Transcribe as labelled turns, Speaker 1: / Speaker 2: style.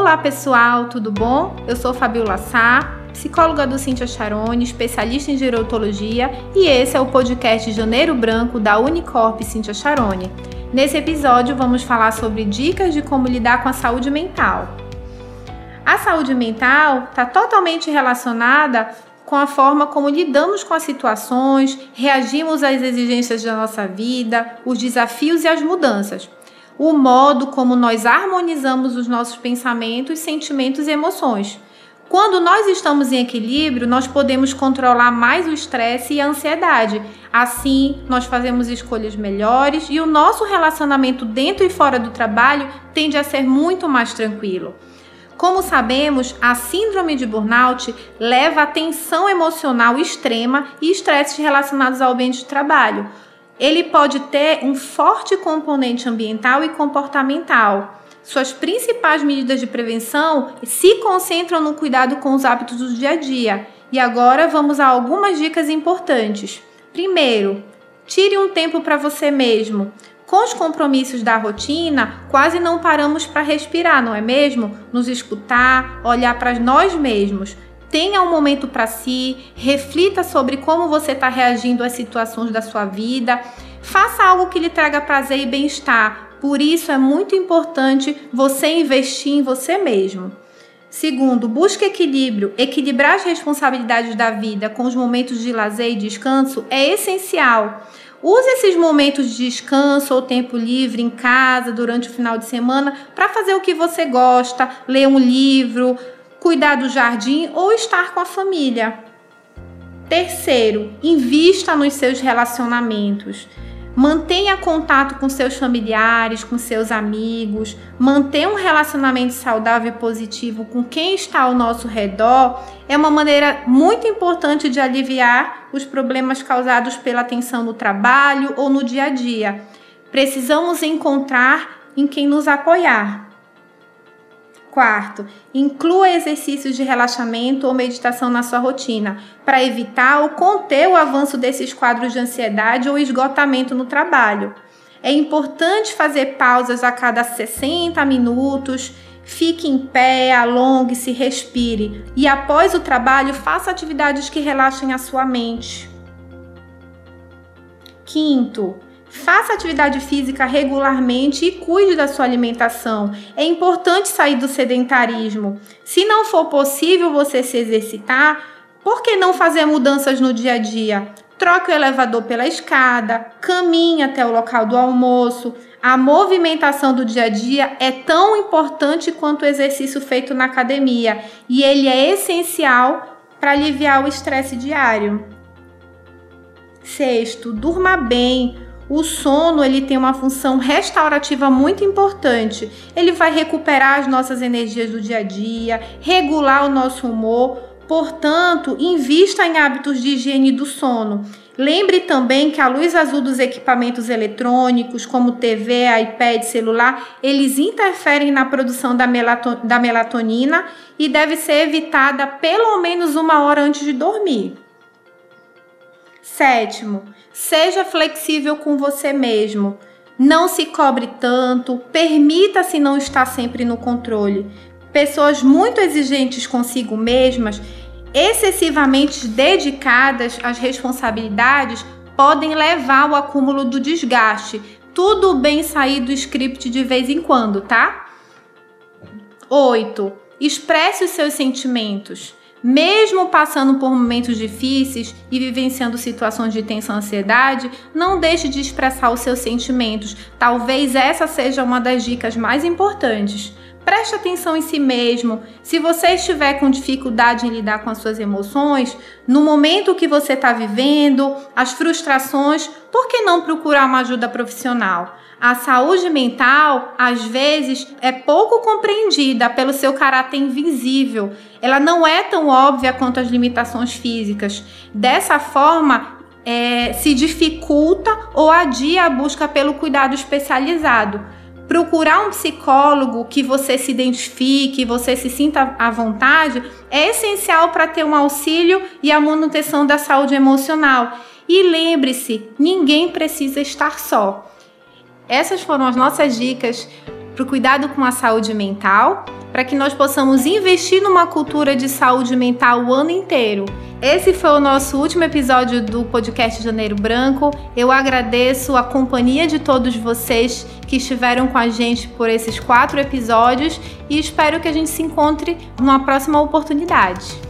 Speaker 1: Olá pessoal, tudo bom? Eu sou Fabiola Sá, psicóloga do Cintia Charone, especialista em gerontologia, e esse é o podcast Janeiro Branco da Unicorp Cintia Charone. Nesse episódio vamos falar sobre dicas de como lidar com a saúde mental. A saúde mental está totalmente relacionada com a forma como lidamos com as situações, reagimos às exigências da nossa vida, os desafios e as mudanças o modo como nós harmonizamos os nossos pensamentos, sentimentos e emoções. Quando nós estamos em equilíbrio, nós podemos controlar mais o estresse e a ansiedade. Assim, nós fazemos escolhas melhores e o nosso relacionamento dentro e fora do trabalho tende a ser muito mais tranquilo. Como sabemos, a síndrome de burnout leva a tensão emocional extrema e estresses relacionados ao ambiente de trabalho ele pode ter um forte componente ambiental e comportamental. Suas principais medidas de prevenção se concentram no cuidado com os hábitos do dia a dia. E agora vamos a algumas dicas importantes. Primeiro, tire um tempo para você mesmo. Com os compromissos da rotina, quase não paramos para respirar, não é mesmo? Nos escutar, olhar para nós mesmos. Tenha um momento para si, reflita sobre como você está reagindo às situações da sua vida. Faça algo que lhe traga prazer e bem-estar. Por isso é muito importante você investir em você mesmo. Segundo, busque equilíbrio. Equilibrar as responsabilidades da vida com os momentos de lazer e descanso é essencial. Use esses momentos de descanso ou tempo livre em casa durante o final de semana para fazer o que você gosta, ler um livro, cuidar do jardim ou estar com a família. Terceiro, invista nos seus relacionamentos. Mantenha contato com seus familiares, com seus amigos, manter um relacionamento saudável e positivo com quem está ao nosso redor é uma maneira muito importante de aliviar os problemas causados pela tensão no trabalho ou no dia a dia. Precisamos encontrar em quem nos apoiar. Quarto, inclua exercícios de relaxamento ou meditação na sua rotina, para evitar ou conter o avanço desses quadros de ansiedade ou esgotamento no trabalho. É importante fazer pausas a cada 60 minutos, fique em pé, alongue-se, respire e após o trabalho faça atividades que relaxem a sua mente. Quinto, Faça atividade física regularmente e cuide da sua alimentação. É importante sair do sedentarismo. Se não for possível você se exercitar, por que não fazer mudanças no dia a dia? Troque o elevador pela escada, caminhe até o local do almoço. A movimentação do dia a dia é tão importante quanto o exercício feito na academia e ele é essencial para aliviar o estresse diário. Sexto, durma bem. O sono ele tem uma função restaurativa muito importante. Ele vai recuperar as nossas energias do dia a dia, regular o nosso humor. Portanto, invista em hábitos de higiene do sono. Lembre também que a luz azul dos equipamentos eletrônicos, como TV, iPad, celular, eles interferem na produção da, melatonina e deve ser evitada pelo menos uma hora antes de dormir. Sétimo, seja flexível com você mesmo. Não se cobre tanto, permita-se não estar sempre no controle. Pessoas muito exigentes consigo mesmas, excessivamente dedicadas às responsabilidades, podem levar ao acúmulo do desgaste. Tudo bem sair do script de vez em quando, tá? 8. Expresse os seus sentimentos. Mesmo passando por momentos difíceis e vivenciando situações de tensão e ansiedade, não deixe de expressar os seus sentimentos. Talvez essa seja uma das dicas mais importantes. Preste atenção em si mesmo. Se você estiver com dificuldade em lidar com as suas emoções, no momento que você está vivendo, as frustrações, por que não procurar uma ajuda profissional? A saúde mental, às vezes, é pouco compreendida pelo seu caráter invisível. Ela não é tão óbvia quanto as limitações físicas. Dessa forma, é, se dificulta ou adia a busca pelo cuidado especializado. Procurar um psicólogo que você se identifique, você se sinta à vontade, é essencial para ter um auxílio e a manutenção da saúde emocional. E lembre-se, ninguém precisa estar só. Essas foram as nossas dicas para o cuidado com a saúde mental, para que nós possamos investir numa cultura de saúde mental o ano inteiro. Esse foi o nosso último episódio do podcast Janeiro Branco. Eu agradeço a companhia de todos vocês que estiveram com a gente por esses quatro episódios e espero que a gente se encontre numa próxima oportunidade.